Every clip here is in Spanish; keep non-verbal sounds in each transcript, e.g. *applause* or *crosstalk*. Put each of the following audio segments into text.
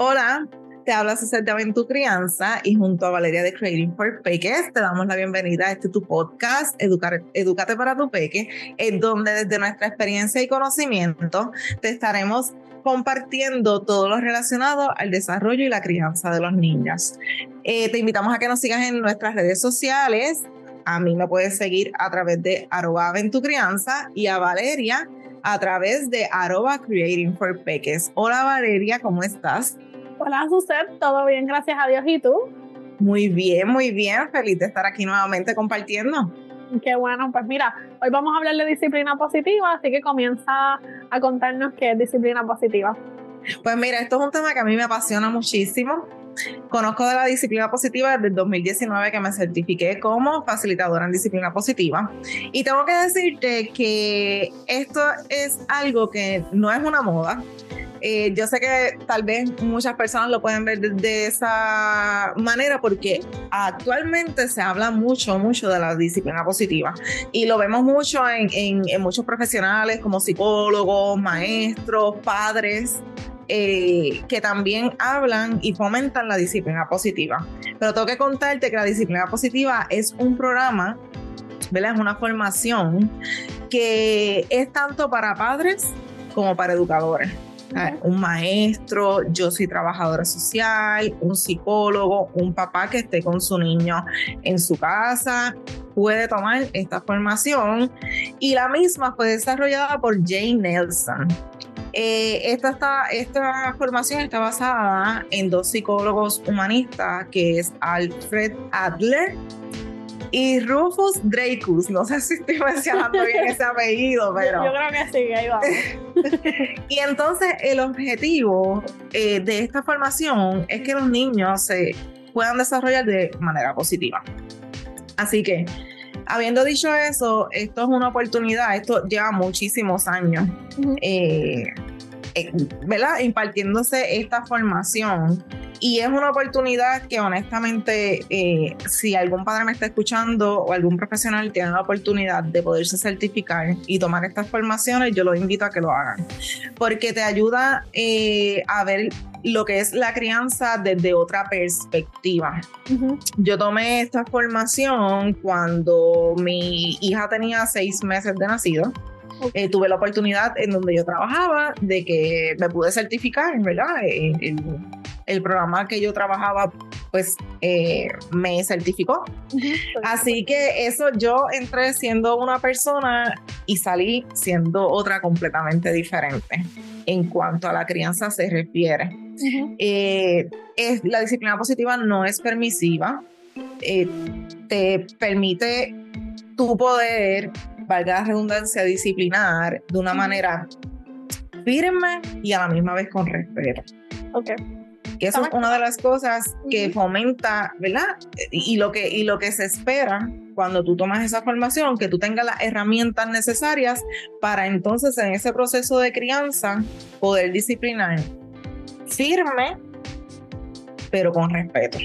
Hola, te habla César de tu Crianza y junto a Valeria de Creating for Peques te damos la bienvenida a este tu podcast, Educar, Educate para tu Peque, en donde desde nuestra experiencia y conocimiento te estaremos compartiendo todo lo relacionado al desarrollo y la crianza de los niños. Eh, te invitamos a que nos sigas en nuestras redes sociales. A mí me puedes seguir a través de arroba crianza y a Valeria a través de arroba creating for peques. Hola Valeria, ¿cómo estás? Hola, Suset, todo bien, gracias a Dios. ¿Y tú? Muy bien, muy bien. Feliz de estar aquí nuevamente compartiendo. Qué bueno, pues mira, hoy vamos a hablar de disciplina positiva, así que comienza a contarnos qué es disciplina positiva. Pues mira, esto es un tema que a mí me apasiona muchísimo. Conozco de la disciplina positiva desde el 2019 que me certifiqué como facilitadora en disciplina positiva. Y tengo que decirte que esto es algo que no es una moda, eh, yo sé que tal vez muchas personas lo pueden ver de, esa manera porque actualmente se habla mucho, mucho de la disciplina positiva y lo vemos mucho en, muchos profesionales como psicólogos, maestros, padres. Eh, que también hablan y fomentan la disciplina positiva. Pero tengo que contarte que la disciplina positiva es un programa, ¿verdad? Es una formación que es tanto para padres como para educadores. Ah, un maestro, yo soy trabajadora social, un psicólogo, un papá que esté con su niño en su casa, puede tomar esta formación y la misma fue desarrollada por Jane Nelson. Eh, esta, esta formación está basada en dos psicólogos humanistas, que es Alfred Adler y Rufus Dreykus, no sé si estoy *laughs* mencionando bien ese apellido, pero... Yo, creo que sí, ahí vamos. *laughs* y entonces el objetivo eh, de esta formación es que los niños se puedan desarrollar de manera positiva. Así que, habiendo dicho eso, esto es una oportunidad, esto lleva muchísimos años, eh, ¿verdad? Impartiéndose esta formación y es una oportunidad que honestamente, eh, si algún padre me está escuchando o algún profesional tiene la oportunidad de poderse certificar y tomar estas formaciones, yo los invito a que lo hagan. Porque te ayuda eh, a ver lo que es la crianza desde otra perspectiva. Yo tomé esta formación cuando mi hija tenía seis meses de nacido. Eh, tuve la oportunidad en donde yo trabajaba de que me pude certificar, ¿verdad? el programa que yo trabajaba pues eh, me certificó. Así que eso yo entré siendo una persona y salí siendo otra completamente diferente en cuanto a la crianza se refiere. Eh, es, la disciplina positiva no es permisiva, eh, te permite tu poder, valga la redundancia, disciplinar de una manera firme y a la misma vez con respeto. Okay que eso es una de las cosas que fomenta, ¿verdad? Y, lo que, y lo que se espera cuando tú tomas esa formación, que tú tengas las herramientas necesarias para entonces en ese proceso de crianza poder disciplinar firme, pero con respeto.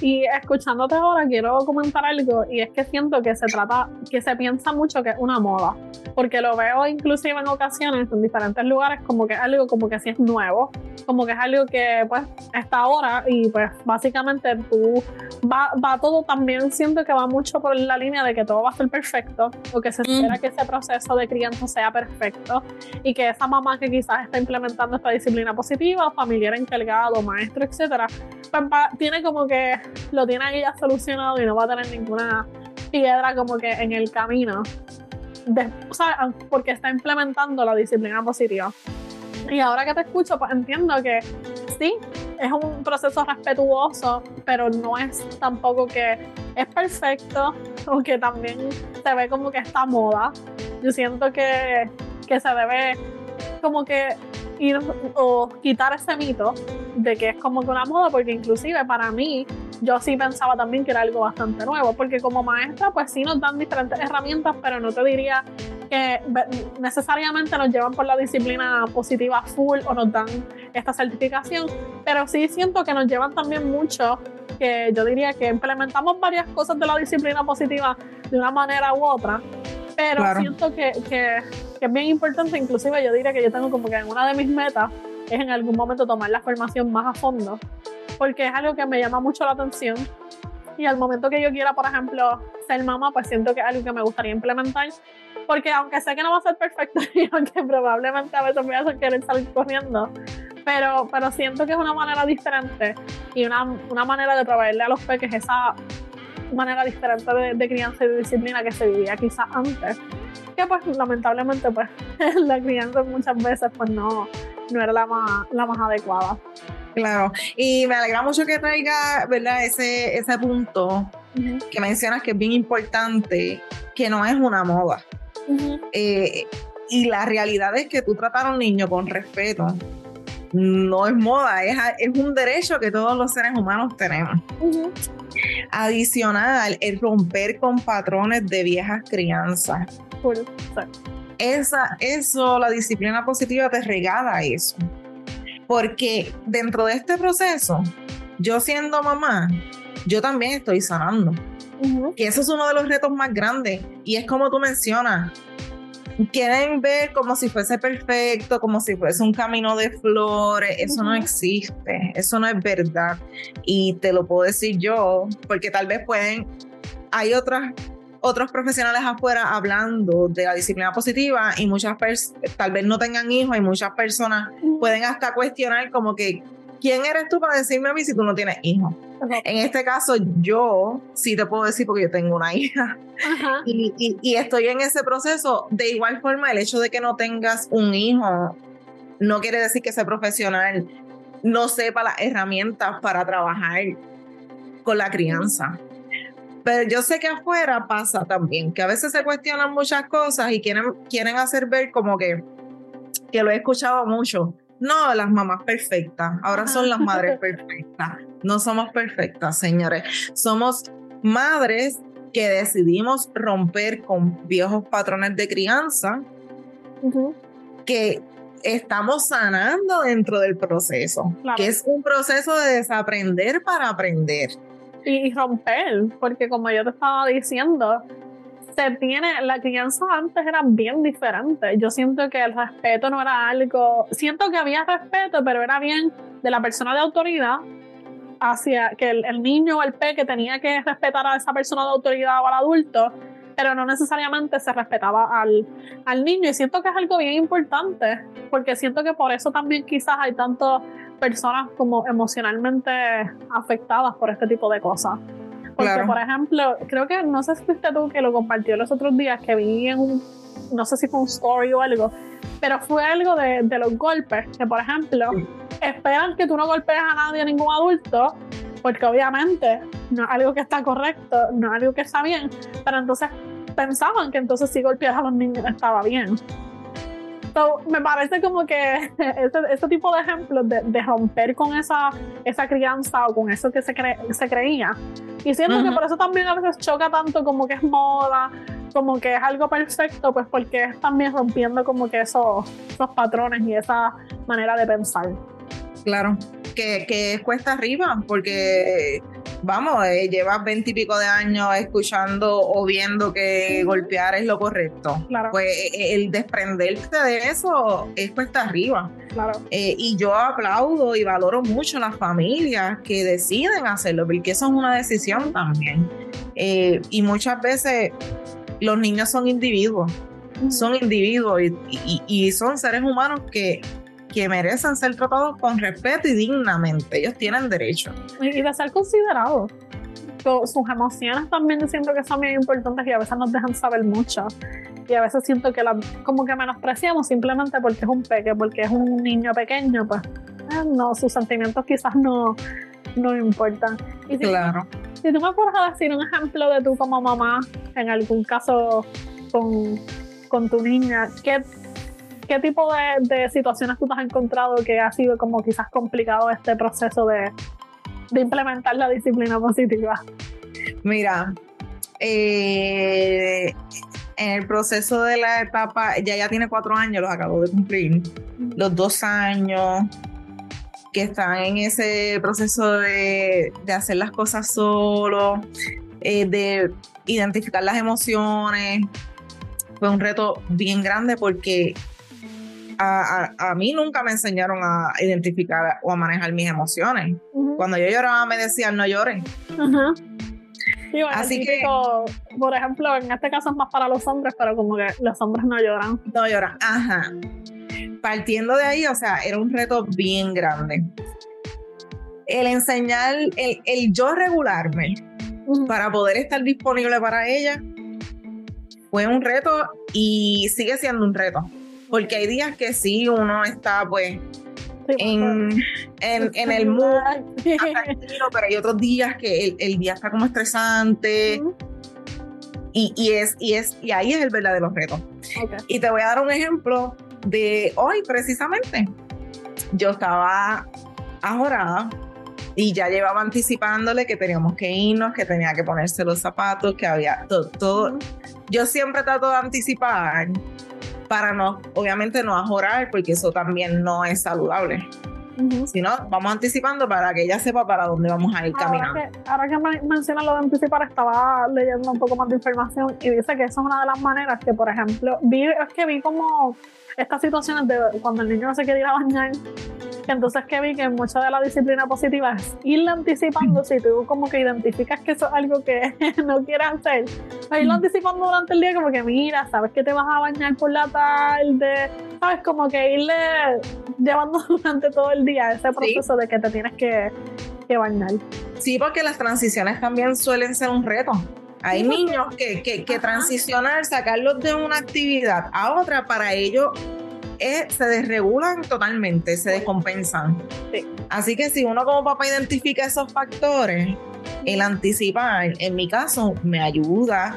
Y escuchándote ahora quiero comentar algo y es que siento que se trata, que se piensa mucho que es una moda, porque lo veo inclusive en ocasiones en diferentes lugares como que es algo como que si es nuevo, como que es algo que pues está ahora y pues básicamente tú va, va todo también siento que va mucho por la línea de que todo va a ser perfecto o que se espera mm. que ese proceso de crianza sea perfecto y que esa mamá que quizás está implementando esta disciplina positiva, familiar encargado, maestro, etcétera, pues tiene como que lo tiene ahí ya solucionado y no va a tener ninguna piedra como que en el camino. o sea, porque está implementando la disciplina positiva. Y ahora que te escucho, pues entiendo que sí, es un proceso respetuoso, pero no es tampoco que es perfecto o que también se ve como que está moda. Yo siento que, que se debe como que ir o quitar ese mito de que es como que una moda, porque inclusive para mí yo sí pensaba también que era algo bastante nuevo, porque como maestra pues sí nos dan diferentes herramientas, pero no te diría que necesariamente nos llevan por la disciplina positiva full o nos dan esta certificación, pero sí siento que nos llevan también mucho, que yo diría que implementamos varias cosas de la disciplina positiva de una manera u otra, pero siento que, que, que, es bien importante, inclusive yo diría que yo tengo como que en una de mis metas es en algún momento tomar la formación más a fondo, porque es algo que me llama mucho la atención. Y al momento que yo quiera, por ejemplo, ser mamá, pues siento que es algo que me gustaría implementar. Porque aunque sé que no va a ser perfecto *laughs* y aunque probablemente a veces voy a querer salir corriendo, pero, pero siento que es una manera diferente y una, una manera de proveerle a los peques esa manera diferente de, de, crianza y de disciplina que se vivía quizás antes. Que pues lamentablemente pues *laughs* la crianza muchas veces pues no, no era la más, la más adecuada. Claro, y me alegra mucho que traiga, ¿verdad? Ese, ese punto que mencionas que es bien importante, que no es una moda. eh, y la realidad es que tú tratar a un niño con respeto no es moda, es, es un derecho que todos los seres humanos tenemos. Adicional, el romper con patrones de viejas crianzas. Esa, eso, la disciplina positiva te regala eso. Porque dentro de este proceso, yo siendo mamá, yo también estoy sanando. Uh Y eso es uno de los retos más grandes. Y es como tú mencionas, quieren ver como si fuese perfecto, como si fuese un camino de flores. Eso no existe, eso no es verdad. Y te lo puedo decir yo, porque tal vez pueden, hay otras otros profesionales afuera hablando de la disciplina positiva y muchas personas tal vez no tengan hijos y muchas personas pueden hasta cuestionar como que ¿quién eres tú para decirme a mí si tú no tienes hijos? Okay. En este caso, yo sí te puedo decir porque yo tengo una hija y, y, y, estoy en ese proceso. De igual forma, el hecho de que no tengas un hijo no quiere decir que ese profesional no sepa las herramientas para trabajar con la crianza. Pero yo sé que afuera pasa también, que a veces se cuestionan muchas cosas y quieren, quieren hacer ver como que, que lo he escuchado mucho no, las mamás perfectas, ahora son las madres *laughs* perfectas. No somos perfectas, señores. Somos madres que decidimos romper con viejos patrones de crianza uh -huh. que estamos sanando dentro del proceso, claro. que es un proceso de desaprender para aprender. Y, y romper, porque como yo te estaba diciendo, se tiene, la crianza antes era bien diferente. Yo siento que el respeto no era algo, siento que había respeto, pero era bien de la persona de autoridad hacia que el, el niño o el peque tenía que respetar a esa persona de autoridad o al adulto, pero no necesariamente se respetaba al, al niño. Y siento que es algo bien importante, porque siento que por eso también quizás hay tantas personas como emocionalmente afectadas por este tipo de cosas. Porque, claro. por ejemplo, creo que, no sé si fuiste tú que lo compartió los otros días, que vi en un, no sé si fue un story o algo, pero fue algo de, de los golpes, que por ejemplo, sí. esperan que tú no golpees a nadie, a ningún adulto, porque obviamente no es algo que está correcto, no es algo que está bien, pero entonces pensaban que entonces si golpeas a los niños estaba bien. So, me parece como que *laughs* este, este tipo de ejemplos de, de, romper con esa, esa crianza o con eso que se, cre se creía. Y siento uh -huh. que por eso también a veces choca tanto como que es moda, como que es algo perfecto, pues porque es también rompiendo como que esos, esos patrones y esa manera de pensar. Claro, que, que cuesta arriba, porque vamos, eh, llevas veintipico de años escuchando o viendo que golpear es lo correcto. Claro. Pues el desprenderte de eso es cuesta arriba. Claro. Eh, y yo aplaudo y valoro mucho las familias que deciden hacerlo, porque eso es una decisión también. Eh, y muchas veces los niños son individuos, son individuos y, y, y son seres humanos que que merecen ser tratados con respeto y dignamente. Ellos tienen derecho. Y de ser considerados. Sus emociones también siento que son bien importantes y a veces nos dejan saber mucho. Y a veces siento que la, como que menospreciamos simplemente porque es un peque, porque es un niño pequeño, pues eh, no, sus sentimientos quizás no, no importan. Y si, claro. Si tú me puedes decir un ejemplo de tú como mamá, en algún caso con, con tu niña, ¿qué, ¿qué tipo de, de, situaciones tú te has encontrado que ha sido como quizás complicado este proceso de, de implementar la disciplina positiva? Mira, eh, en el proceso de la etapa, ya ya tiene cuatro años, los acabo de cumplir, los dos años que están en ese proceso de, de hacer las cosas solo, eh, de identificar las emociones, fue un reto bien grande porque a, a, mí nunca me enseñaron a identificar o a manejar mis emociones. Cuando yo lloraba me decían no llores. Así que, por ejemplo, en este caso es más para los hombres, pero como que los hombres no lloran. No lloran, ajá. Partiendo de ahí, o sea, era un reto bien grande. El enseñar, el, el yo regularme para poder estar disponible para ella fue un reto y sigue siendo un reto. Porque hay días que sí, uno está pues en, en, en, el mood *laughs* pero hay otros días que el, el día está como estresante. y, y, es, y, es, y ahí es el verdadero reto. Y te voy a dar un ejemplo de hoy precisamente. Yo estaba ajorada y ya llevaba anticipándole que teníamos que irnos, que tenía que ponerse los zapatos, que había todo. todo. Yo siempre trato de anticipar para no, obviamente no ajorar, porque eso también no es saludable. Si no, vamos anticipando para que ella sepa para dónde vamos a ir caminando. ahora que menciona lo de anticipar, estaba leyendo un poco más de información y dice que eso es una de las maneras que, por ejemplo, vi, es que vi como estas situaciones de cuando el niño no se quiere ir a bañar entonces que vi que mucha de la disciplina positiva es irle anticipando, si tú como que identificas que eso es algo que *laughs* no quieres hacer, pues irlo anticipando durante el día como que mira, sabes que te vas a bañar por la tarde, sabes, como que irle llevando *laughs* durante todo el día ese proceso de que te tienes que, que bañar. Sí, porque las transiciones también suelen ser un reto. Hay niños que, que, que transicionar, sacarlos de una actividad a otra, para ello se desregulan totalmente, se descompensan. Así que si uno como papá identifica esos factores, el anticipar, en mi caso, me ayuda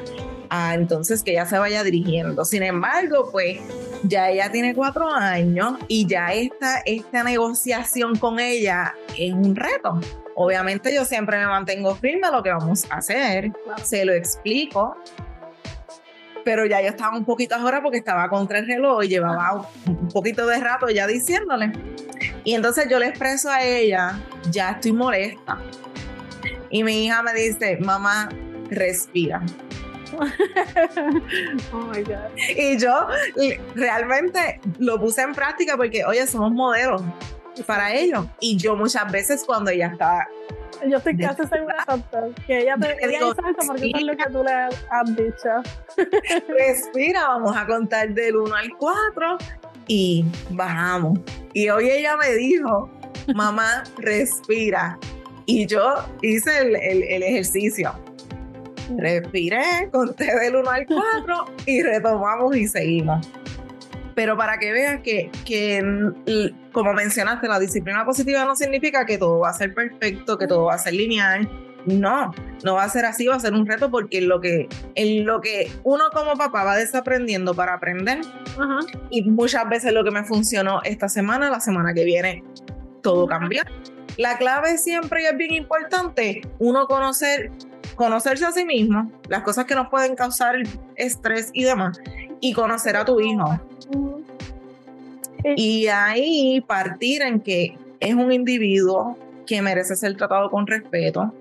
a entonces que ella se vaya dirigiendo. Sin embargo, pues ya ella tiene cuatro años y ya esta, esta negociación con ella es un reto. Obviamente yo siempre me mantengo firme a lo que vamos a hacer, se lo explico, pero ya yo estaba un poquito ahora porque estaba contra el reloj y llevaba un poquito de rato ya diciéndole. Y entonces yo le expreso a ella, ya estoy molesta. Y mi hija me dice, mamá, respira. *laughs* oh my God. Y yo realmente lo puse en práctica porque, oye, somos modelos para ellos. Y yo muchas veces cuando ella estaba yo estoy casi segura, que ella te ella digo, eso porque eso es lo que tú le has dicho. *laughs* Respira, vamos a contar del 1 al 4 y bajamos. Y hoy ella me dijo, mamá, respira. Y yo hice el, el, ejercicio. Respiré, conté del 1 al 4 y retomamos y seguimos. Pero para que veas que, que, como mencionaste, la disciplina positiva no significa que todo va a ser perfecto, que todo va a ser lineal. No, no va a ser así, va a ser un reto porque en lo que, en lo que uno como papá va desaprendiendo para aprender, y muchas veces lo que me funcionó esta semana, la semana que viene, todo cambia. La clave siempre y es bien importante, uno conocer, conocerse a sí mismo, las cosas que nos pueden causar estrés y demás, y conocer a tu hijo. Y ahí partir en que es un individuo que merece ser tratado con respeto.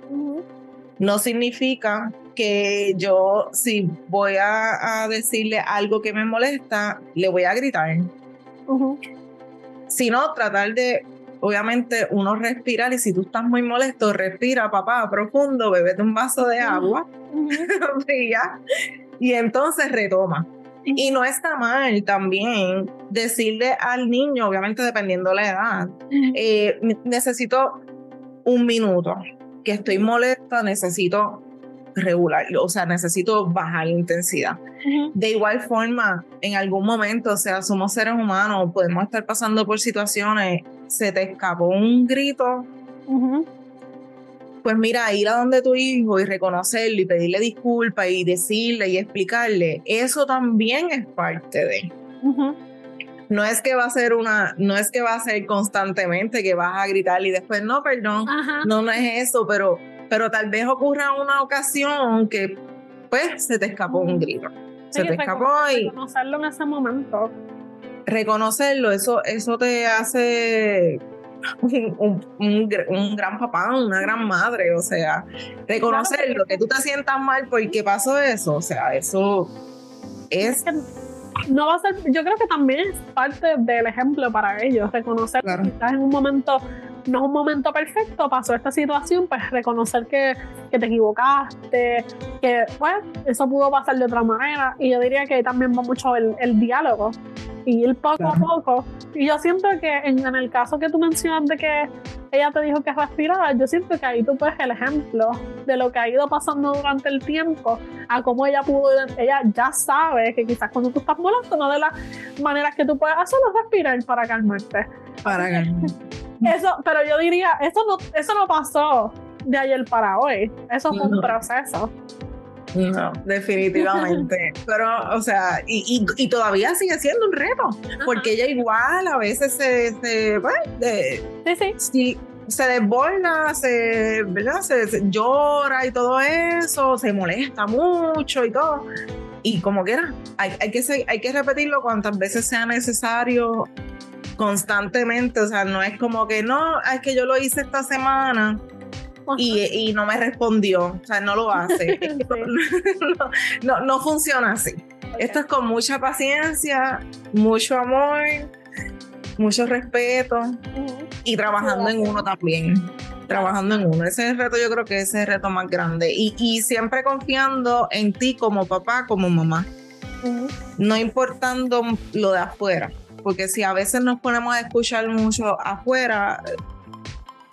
No significa que yo, si voy a, decirle algo que me molesta, le voy a gritar. Sino tratar de, obviamente, uno respirar y si tú estás muy molesto, respira, papá, profundo, bebete un vaso de agua, *laughs* y entonces retoma. Y no está mal también decirle al niño, obviamente dependiendo la edad, eh, necesito un minuto, que estoy molesta, necesito regular, o sea, necesito bajar la intensidad. De igual forma, en algún momento, o sea, somos seres humanos, podemos estar pasando por situaciones, se te escapó un grito, pues mira, ir a donde tu hijo y reconocerlo y pedirle disculpas y decirle y explicarle, eso también es parte de. No es que va a ser una, no es que va a ser constantemente que vas a gritar y después no, perdón, no, no es eso, pero, pero tal vez ocurra una ocasión que pues se te escapó un grito. se te escapó y reconocerlo en ese momento. Reconocerlo, eso, eso te hace un, un, gran papá, una gran madre, o sea, reconocerlo, que tú te sientas mal porque pasó eso, o sea, eso es no va a ser, yo creo que también es parte del ejemplo para ellos, reconocer que estás en un momento, no es un momento perfecto, pasó esta situación, pues reconocer que, que te equivocaste, que pues eso pudo pasar de otra manera. Y yo diría que también va mucho el, el diálogo y ir poco a poco. Y yo siento que en, en, el caso que tú mencionas de que ella te dijo que respirara, yo siento que ahí tú puedes el ejemplo de lo que ha ido pasando durante el tiempo, a cómo ella pudo, ella ya sabe que quizás cuando tú estás molesto, no de las maneras que tú puedes hacerlo, respirar para calmarte. Para calmarte. Eso, pero yo diría, eso no, eso no pasó de ayer para hoy, eso fue un proceso. No, definitivamente. *laughs* Pero, o sea, y, y, todavía sigue siendo un reto, porque ella igual a veces se, se, pues, sí, sí. se desborda, se, ¿verdad? Se, llora y todo eso, se molesta mucho y todo. Y como quiera, hay, hay, que, hay que repetirlo cuantas veces sea necesario constantemente, o sea, no es como que no, es que yo lo hice esta semana y, no me respondió. O sea, no lo hace. *laughs* *laughs* no, no, funciona así. Esto es con mucha paciencia, mucho amor, mucho respeto y trabajando en uno también. Trabajando en uno. Ese es el reto, yo creo que ese es el reto más grande. Y, y siempre confiando en ti como papá, como mamá. No importando lo de afuera. Porque si a veces nos ponemos a escuchar mucho afuera,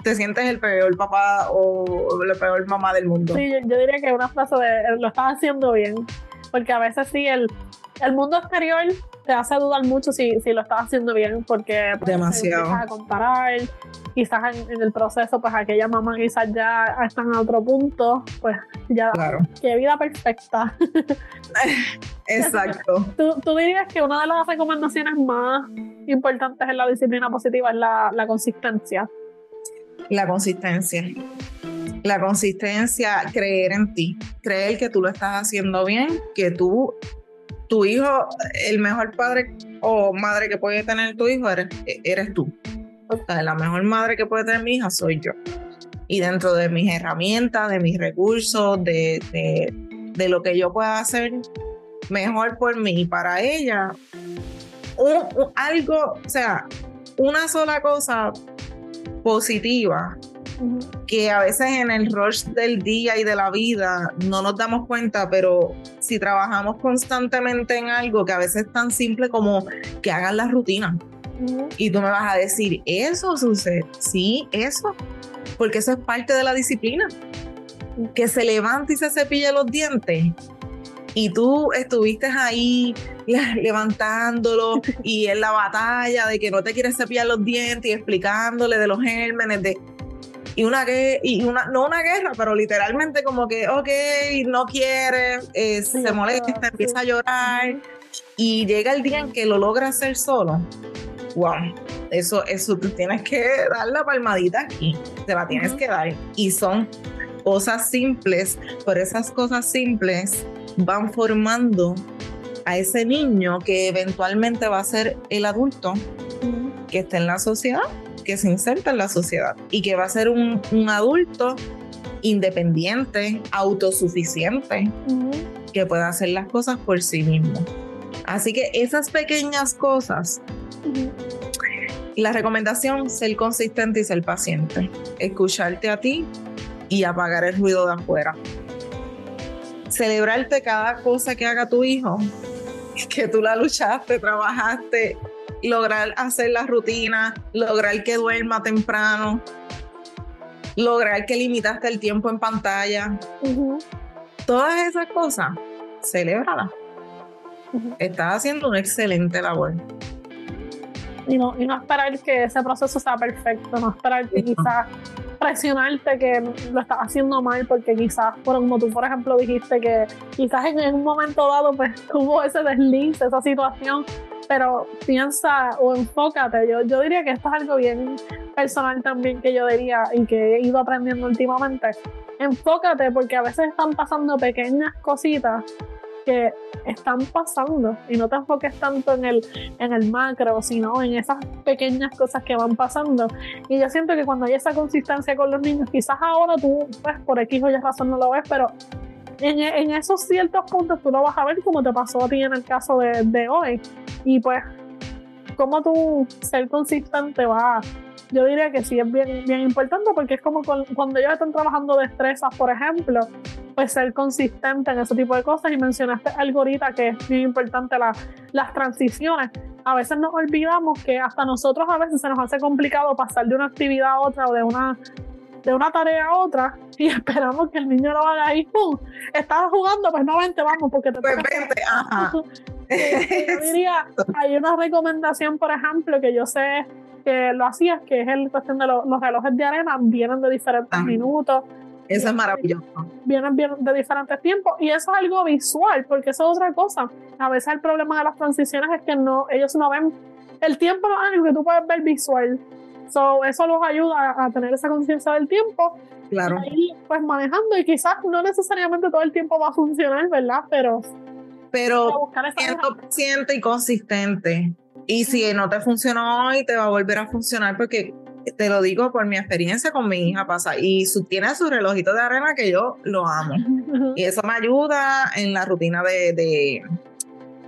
te sientes el peor papá o la peor mamá del mundo. Sí, yo, diría que una frase de lo estás haciendo bien, porque a veces sí, el, el mundo exterior te hace dudar mucho si, si lo estás haciendo bien, porque pues, demasiado a comparar, quizás en, el proceso, pues aquella mamá quizás ya está en otro punto, pues ya, claro. qué vida perfecta. *laughs* Exacto. *laughs* ¿Tú, ¿Tú, dirías que una de las recomendaciones más importantes en la disciplina positiva es la, la consistencia. La consistencia. La consistencia, creer en ti, creer que tú lo estás haciendo bien, que tú, tu hijo, el mejor padre o madre que puede tener tu hijo eres, eres tú. la mejor madre que puede tener mi hija soy yo. Y dentro de mis herramientas, de mis recursos, de, de, lo que yo pueda hacer mejor por mí y para ella, algo, o sea, una sola cosa positiva que a veces en el rush del día y de la vida no nos damos cuenta, pero si trabajamos constantemente en algo que a veces es tan simple como que hagan la rutina. Y tú me vas a decir, ¿eso sucede? Sí, eso. Porque eso es parte de la disciplina. Que se levante y se cepille los dientes y tú estuviste ahí levantándolo *laughs* y en la batalla de que no te quieres cepillar los dientes y explicándole de los gérmenes de y una y una no una guerra pero literalmente como que ok no quiere eh, se molesta empieza a llorar y llega el día en que lo logra hacer solo. Wow eso eso tú tienes que dar la palmadita aquí te la tienes que dar. Y son cosas simples pero esas cosas simples van formando a ese niño que eventualmente va a ser el adulto que está en la sociedad, que se inserta en la sociedad y que va a ser un, adulto independiente, autosuficiente, que pueda hacer las cosas por sí mismo. Así que esas pequeñas cosas, la recomendación, ser consistente y ser paciente, escucharte a ti y apagar el ruido de afuera celebrarte cada cosa que haga tu hijo, que tú la luchaste, trabajaste, lograr hacer la rutina, lograr que duerma temprano, lograr que limitaste el tiempo en pantalla. Todas esas cosas, celébralas. Estás haciendo una excelente labor. Y no, y no esperar que ese proceso sea perfecto, no esperar que quizás presionarte que lo estás haciendo mal porque quizás, como tú por ejemplo dijiste que quizás en, un momento dado pues *laughs* hubo ese desliz, esa situación, pero piensa o enfócate. Yo, yo diría que esto es algo bien personal también que yo diría y que he ido aprendiendo últimamente. Enfócate porque a veces están pasando pequeñas cositas que están pasando y no te enfoques tanto en el, en el macro, sino en esas pequeñas cosas que van pasando. Y yo siento que cuando hay esa consistencia con los niños, quizás ahora tú, pues por X o Y razón no lo ves, pero en, esos ciertos puntos tú lo vas a ver como te pasó a ti en el caso de, de hoy. Y pues, cómo tú ser consistente va yo diría que sí es bien, bien importante porque es como cuando ellos están trabajando destrezas, por ejemplo, pues ser consistente en ese tipo de cosas. Y mencionaste algo ahorita que es bien importante las transiciones. A veces nos olvidamos que hasta nosotros a veces se nos hace complicado pasar de una actividad a otra o de una de una tarea a otra y *laughs* esperamos que el niño lo haga ahí, ¡pum! Estás jugando, pues no vente, vamos, porque te pues vente, ajá. *laughs* yo diría, *laughs* hay una recomendación, por ejemplo, que yo sé que lo hacías, que es el cuestión de los relojes de arena, vienen de diferentes minutos. Eso es maravilloso. Vienen, de diferentes tiempos y eso es algo visual, porque eso es otra cosa. A veces el problema de las transiciones es que no, ellos no ven el tiempo, no es algo que tú puedes ver visual. So, eso los ayuda a, tener esa conciencia del tiempo. Claro. Y pues manejando y quizás no necesariamente todo el tiempo va a funcionar, ¿verdad? Pero pero siendo paciente y consistente. Y si no te funcionó hoy, te va a volver a funcionar porque te lo digo por mi experiencia con mi hija pasa. Y su, tiene su relojito de arena que yo lo amo. Y eso me ayuda en la rutina de, de,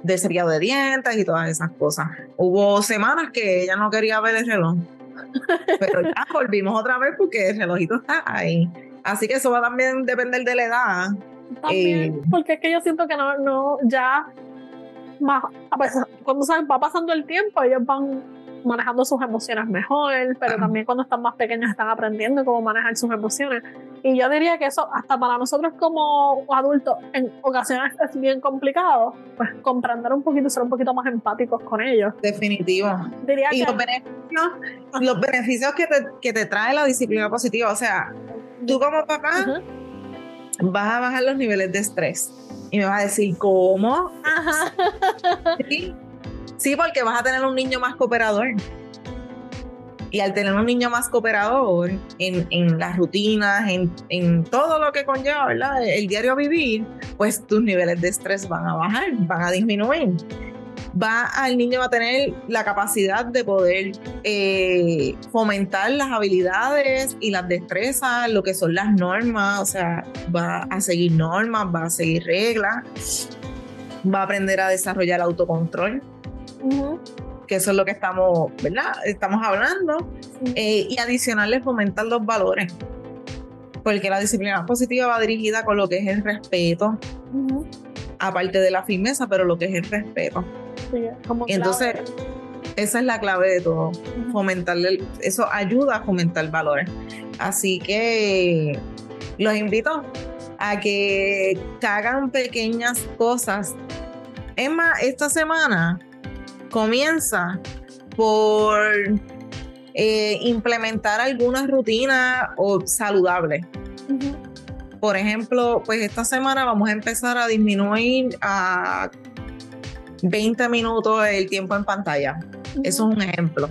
de cepillado de dientes y todas esas cosas. Hubo semanas que ella no quería ver el reloj. Pero ya *laughs* volvimos otra vez porque el relojito está ahí. Así que eso va a también depender de la edad. También, eh, porque es que yo siento que no, no ya más, cuando va pasando el tiempo, ellos van manejando sus emociones mejor, pero también cuando están más pequeños están aprendiendo cómo manejar sus emociones. Y yo diría que eso, hasta para nosotros como adultos, en ocasiones es bien complicado, pues comprender un poquito ser un poquito más empáticos con ellos. Definitivo. Diría y los beneficios, los beneficios que te, que te trae la disciplina positiva, o sea, tú como papá vas a bajar los niveles de estrés y me vas a decir, ¿cómo? ¿Sí? porque vas a tener un niño más cooperador. Y al tener un niño más cooperador en, en las rutinas, en, en, todo lo que conlleva ¿verdad? el diario vivir, pues tus niveles de estrés van a bajar, van a disminuir va al niño a tener la capacidad de poder eh, fomentar las habilidades y las destrezas, lo que son las normas, o sea, va a seguir normas, va a seguir reglas, va a aprender a desarrollar autocontrol. que eso es lo que estamos, ¿verdad? Estamos hablando, eh, y adicional fomentar los valores, porque la disciplina positiva va dirigida con lo que es el respeto, aparte de la firmeza, pero lo que es el respeto. Entonces, esa es la clave de todo, fomentarle, eso ayuda a fomentar valores. Así que los invito a que hagan pequeñas cosas. Es más, esta semana comienza por eh, implementar algunas rutinas saludables. Por ejemplo, pues esta semana vamos a empezar a disminuir a 20 minutos el tiempo en pantalla. Eso es un ejemplo.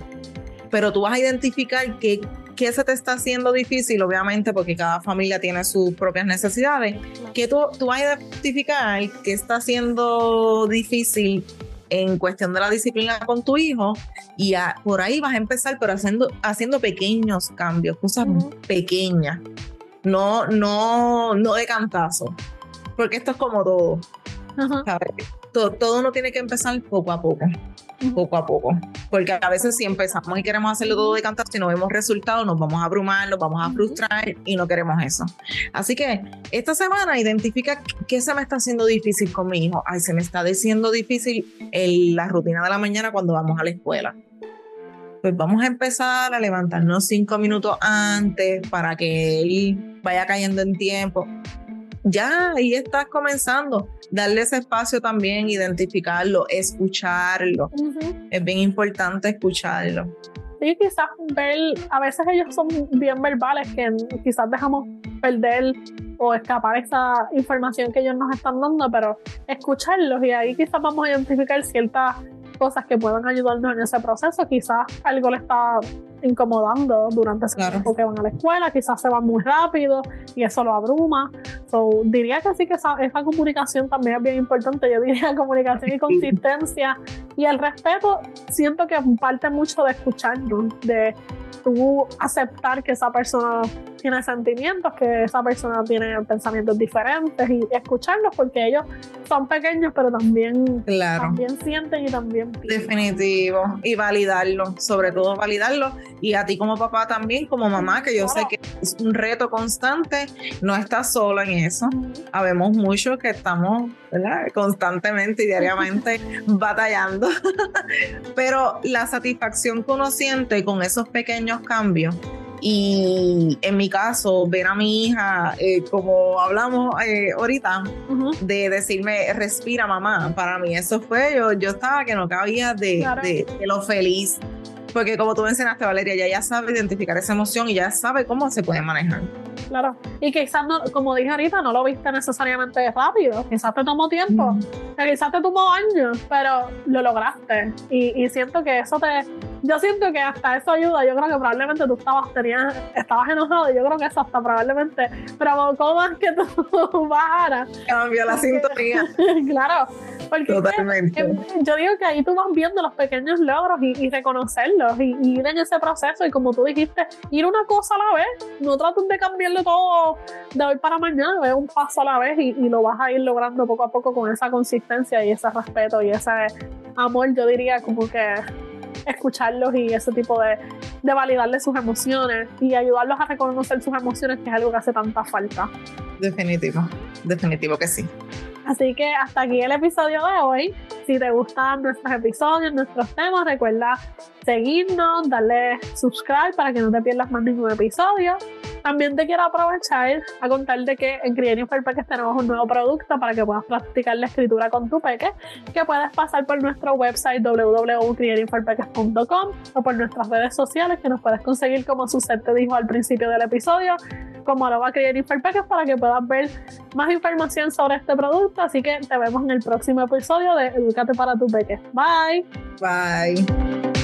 Pero tú vas a identificar qué, qué se te está haciendo difícil, obviamente, porque cada familia tiene sus propias necesidades. Que tú, tú vas a identificar qué está haciendo difícil en cuestión de la disciplina con tu hijo y por ahí vas a empezar, pero haciendo, haciendo pequeños cambios, cosas pequeñas, no, no, no de cantazo, porque esto es como todo todo, todo uno tiene que empezar poco a poco poco a poco. Porque a veces si empezamos y queremos hacerlo todo de cantar, si no vemos resultados, nos vamos a abrumar, nos vamos a frustrar y no queremos eso. Así que esta semana identifica qué se me está haciendo difícil con mi hijo. Ay, se me está haciendo difícil la rutina de la mañana cuando vamos a la escuela. Pues vamos a empezar a levantarnos cinco minutos antes para que él vaya cayendo en tiempo ya ahí estás comenzando. Darle ese espacio también, identificarlo, escucharlo. Es bien importante escucharlo. Sí, quizás ver, a veces ellos son bien verbales que quizás dejamos perder o escapar esa información que ellos nos están dando, pero escucharlos y ahí quizás vamos a identificar ciertas cosas que puedan ayudarnos en ese proceso. Quizás algo le está incomodando durante ese tiempo que van a la escuela, quizás se van muy rápido y eso lo abruma. So, diría que sí que esa, esa comunicación también es bien importante, yo diría *laughs* comunicación y consistencia y el respeto siento que parte mucho de escucharnos, de tú aceptar que esa persona tiene sentimientos, que esa persona tiene pensamientos diferentes y escucharlos porque ellos son pequeños pero también, también sienten y también Definitivo. Y validarlo, sobre todo validarlo. Y a ti como papá también, como mamá, que yo sé que es un reto constante, no estás sola en eso. Habemos muchos que estamos constantemente y diariamente batallando. *laughs* *laughs* pero la satisfacción que uno siente con esos pequeños cambios y en mi caso, ver a mi hija, eh, como hablamos eh, ahorita, de decirme, respira mamá, para mí eso fue, yo, yo estaba que no cabía de, de, lo feliz. Porque como tú mencionaste, Valeria, ya, ya sabe identificar esa emoción y ya sabe cómo se puede manejar. Claro. Y quizás, no, como dije ahorita, no lo viste necesariamente rápido. Quizás te tomó tiempo. Quizás te tomó años, pero lo lograste. Y, y siento que eso te, yo siento que hasta eso ayuda. Yo creo que probablemente tú estabas, tenías, estabas enojado y yo creo que eso hasta probablemente provocó más que tú *laughs* bajaras. Cambió la sintonía. *laughs* claro. Porque Totalmente. yo digo que ahí tú vas viendo los pequeños logros y, reconocerlos y, ir en ese proceso y como tú dijiste, ir una cosa a la vez. No traten de cambiarlo todo de hoy para mañana, ve un paso a la vez y, y lo vas a ir logrando poco a poco con esa consistencia y ese respeto y ese amor, yo diría como que escucharlos y ese tipo de, de validarles sus emociones y ayudarlos a reconocer sus emociones, que es algo que hace tanta falta. Definitivo, definitivo que sí. Así que hasta aquí el episodio de hoy. Si te gustan nuestros episodios, nuestros temas, recuerda seguirnos, darle subscribe para que no te pierdas más ningún episodio. También te quiero aprovechar a contarte que en Creating for Peques tenemos un nuevo producto para que puedas practicar la escritura con tu peque, que puedes pasar por nuestro website www.creatingforpeques.com o por nuestras redes sociales que nos puedes conseguir como Suset te dijo al principio del episodio, como arroba Creating for Peques para que puedas ver más información sobre este producto. Así que te vemos en el próximo episodio de Educate para tu peque. Bye. Bye.